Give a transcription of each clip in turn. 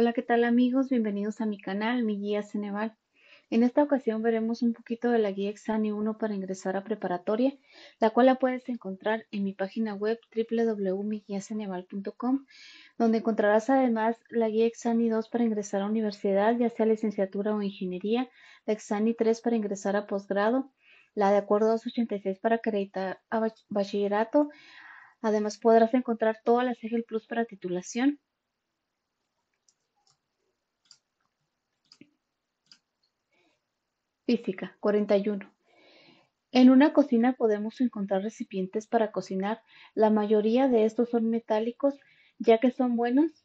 Hola, ¿qué tal amigos? Bienvenidos a mi canal, mi guía Ceneval. En esta ocasión veremos un poquito de la guía Exani 1 para ingresar a preparatoria, la cual la puedes encontrar en mi página web www.miguiaceneval.com, donde encontrarás además la guía Exani 2 para ingresar a universidad, ya sea licenciatura o ingeniería, la Exani 3 para ingresar a posgrado, la de acuerdo 286 para acreditar a bachillerato. Además podrás encontrar todas las EGEL Plus para titulación Física 41. En una cocina podemos encontrar recipientes para cocinar. La mayoría de estos son metálicos, ya que son buenos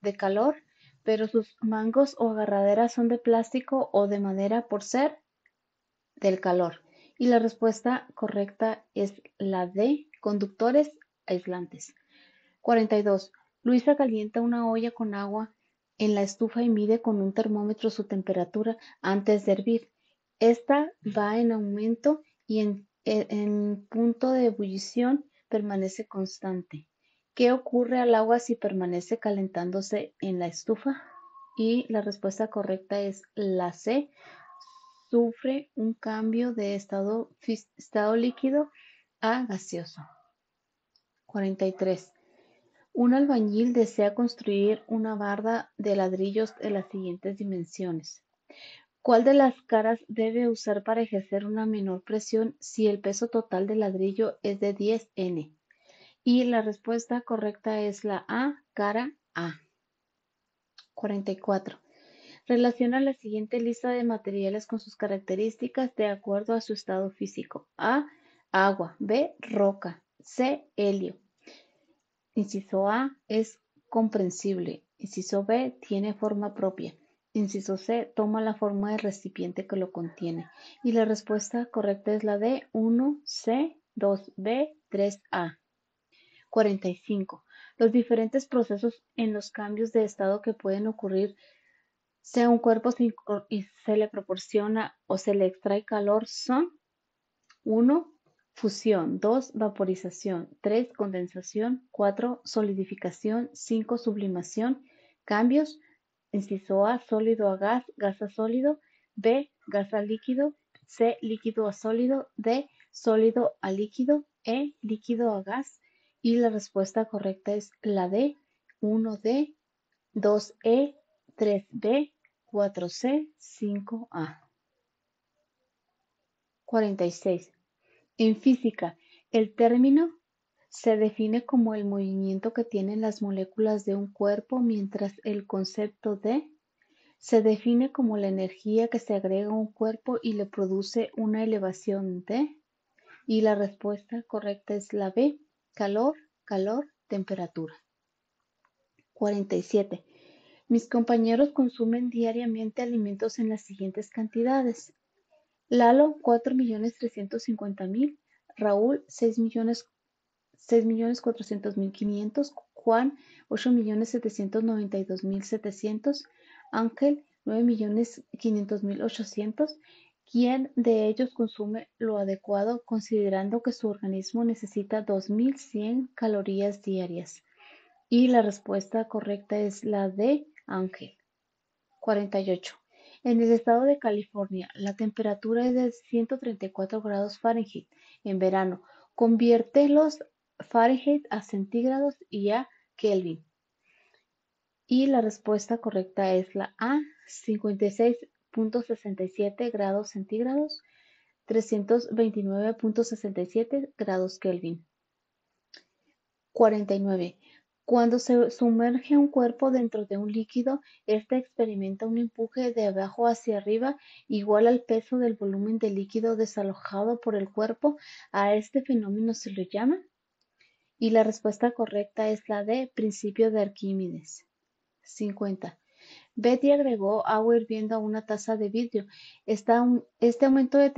de calor, pero sus mangos o agarraderas son de plástico o de madera por ser del calor. Y la respuesta correcta es la de conductores aislantes. 42. Luisa calienta una olla con agua en la estufa y mide con un termómetro su temperatura antes de hervir. Esta va en aumento y en, en punto de ebullición permanece constante. ¿Qué ocurre al agua si permanece calentándose en la estufa? Y la respuesta correcta es la C. Sufre un cambio de estado, estado líquido a gaseoso. 43. Un albañil desea construir una barda de ladrillos de las siguientes dimensiones. ¿Cuál de las caras debe usar para ejercer una menor presión si el peso total del ladrillo es de 10 N? Y la respuesta correcta es la A, cara A. 44. Relaciona la siguiente lista de materiales con sus características de acuerdo a su estado físico. A, agua. B, roca. C, helio. Inciso A es comprensible. Inciso B tiene forma propia. Inciso C. Toma la forma del recipiente que lo contiene. Y la respuesta correcta es la de 1C, 2B, 3A. 45. Los diferentes procesos en los cambios de estado que pueden ocurrir sea un cuerpo y se le proporciona o se le extrae calor son 1. Fusión 2. Vaporización 3. Condensación 4. Solidificación 5. Sublimación Cambios Inciso A, sólido a gas, gas a sólido. B, gas a líquido. C, líquido a sólido. D, sólido a líquido. E, líquido a gas. Y la respuesta correcta es la D, 1D, 2E, 3B, 4C, 5A. 46. En física, el término se define como el movimiento que tienen las moléculas de un cuerpo, mientras el concepto de se define como la energía que se agrega a un cuerpo y le produce una elevación de, y la respuesta correcta es la B, calor, calor, temperatura. 47. Mis compañeros consumen diariamente alimentos en las siguientes cantidades. Lalo, 4.350.000. Raúl, 6.400.000. 6.400.500, Juan 8.792.700, Ángel 9.500.800. ¿Quién de ellos consume lo adecuado considerando que su organismo necesita 2.100 calorías diarias? Y la respuesta correcta es la de Ángel. 48. En el estado de California, la temperatura es de 134 grados Fahrenheit en verano. Conviértelos Fahrenheit a centígrados y a Kelvin. Y la respuesta correcta es la A, 56.67 grados centígrados, 329.67 grados Kelvin. 49. Cuando se sumerge un cuerpo dentro de un líquido, éste experimenta un empuje de abajo hacia arriba igual al peso del volumen de líquido desalojado por el cuerpo. A este fenómeno se le llama y la respuesta correcta es la de principio de Arquímedes. 50. Betty agregó agua hirviendo a una taza de vidrio. este aumento de,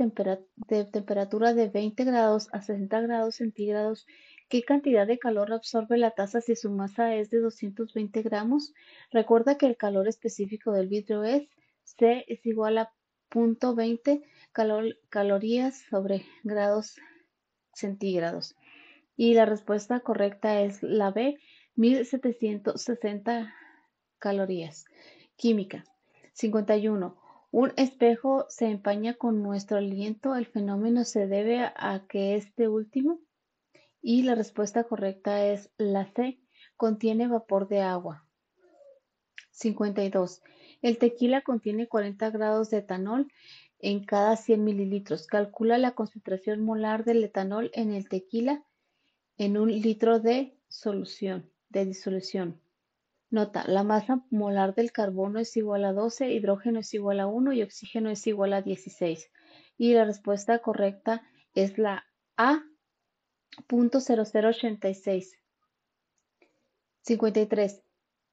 de, temperatura de 20 grados a 60 grados centígrados, ¿qué cantidad de calor absorbe la taza si su masa es de 220 gramos? Recuerda que el calor específico del vidrio es C es igual a 0.20 calorías sobre grados centígrados. Y la respuesta correcta es la B, 1760 calorías. Química. 51. Un espejo se empaña con nuestro aliento. El fenómeno se debe a que este último, y la respuesta correcta es la C, contiene vapor de agua. 52. El tequila contiene 40 grados de etanol en cada 100 mililitros. Calcula la concentración molar del etanol en el tequila en un litro de solución, de disolución. Nota, la masa molar del carbono es igual a 12, hidrógeno es igual a 1 y oxígeno es igual a 16. Y la respuesta correcta es la A. 0086. 53.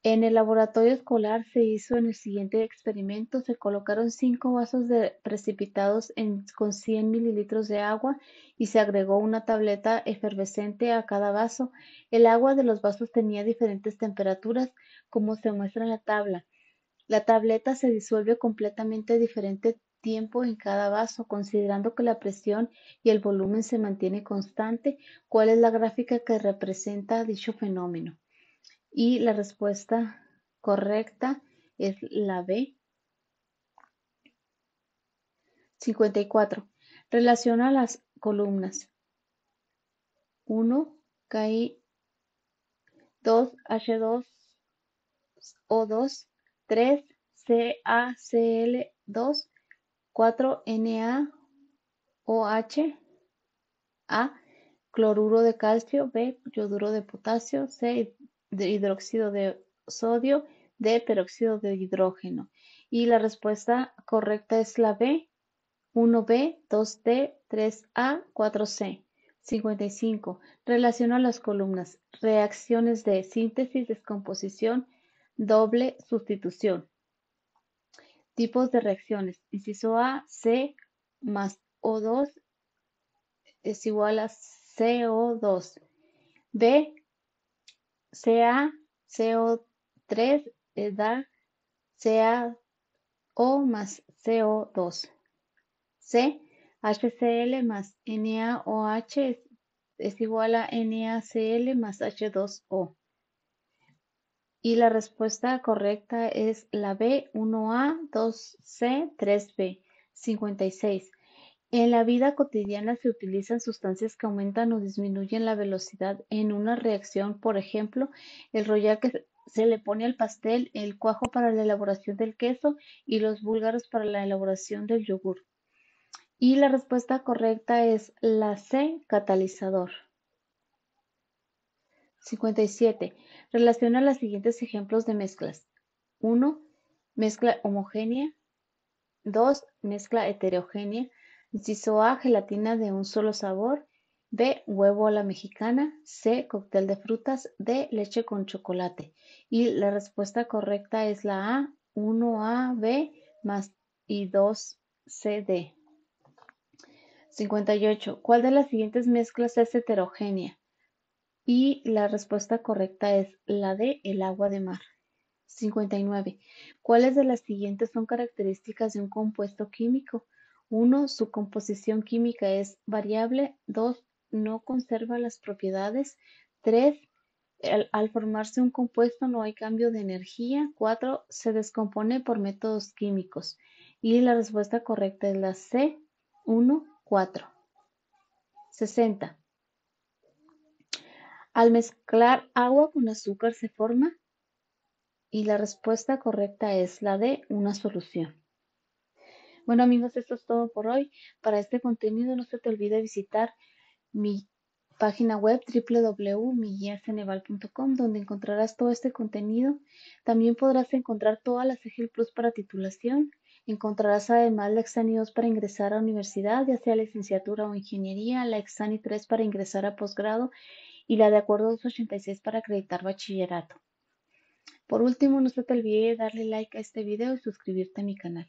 En el laboratorio escolar se hizo en el siguiente experimento. Se colocaron cinco vasos de precipitados con 100 mililitros de agua y se agregó una tableta efervescente a cada vaso. El agua de los vasos tenía diferentes temperaturas, como se muestra en la tabla. La tableta se disuelve completamente a diferente tiempo en cada vaso, considerando que la presión y el volumen se mantiene constante. ¿Cuál es la gráfica que representa dicho fenómeno? Y la respuesta correcta es la B. 54. Relaciona las columnas. 1, KI, 2, H2, O2, 3, CaCl, 2, 4, Na, OH, A, cloruro de calcio, B, yoduro de potasio, C, de hidróxido de sodio, de peróxido de hidrógeno. Y la respuesta correcta es la B, 1B, 2D, 3A, 4C. 55. Relaciona las columnas. Reacciones de síntesis, descomposición, doble sustitución. Tipos de reacciones. Inciso A, C más O2 es igual a CO2. B, Ca CO3 da CaO más CO2. C, HCl más NaOH es, es igual a NaCl más H2O. Y la respuesta correcta es la B, 1A, 2C, 3B, 56. En la vida cotidiana se utilizan sustancias que aumentan o disminuyen la velocidad en una reacción, por ejemplo, el rollar que se le pone al pastel, el cuajo para la elaboración del queso y los búlgaros para la elaboración del yogur. Y la respuesta correcta es la C, catalizador. 57. Relaciona los siguientes ejemplos de mezclas. 1. Mezcla homogénea. 2. Mezcla heterogénea. Inciso A, gelatina de un solo sabor. B, huevo a la mexicana. C, cóctel de frutas. D, leche con chocolate. Y la respuesta correcta es la A, 1AB más y 2CD. 58. ¿Cuál de las siguientes mezclas es heterogénea? Y la respuesta correcta es la D, el agua de mar. 59. ¿Cuáles de las siguientes son características de un compuesto químico? 1. Su composición química es variable. 2. No conserva las propiedades. 3. Al, formarse un compuesto no hay cambio de energía. 4. Se descompone por métodos químicos. Y la respuesta correcta es la C. 1, 4. 60. Al mezclar agua con azúcar se forma. Y la respuesta correcta es la D. Una solución. Bueno amigos, esto es todo por hoy. Para este contenido no se te olvide visitar mi página web www.miguiaceneval.com donde encontrarás todo este contenido. También podrás encontrar todas las EGIL Plus para titulación. Encontrarás además la Exani 2 para ingresar a universidad, ya sea licenciatura o ingeniería, la Exani 3 para ingresar a posgrado y la de acuerdo 286 para acreditar bachillerato. Por último, no se te olvide darle like a este video y suscribirte a mi canal.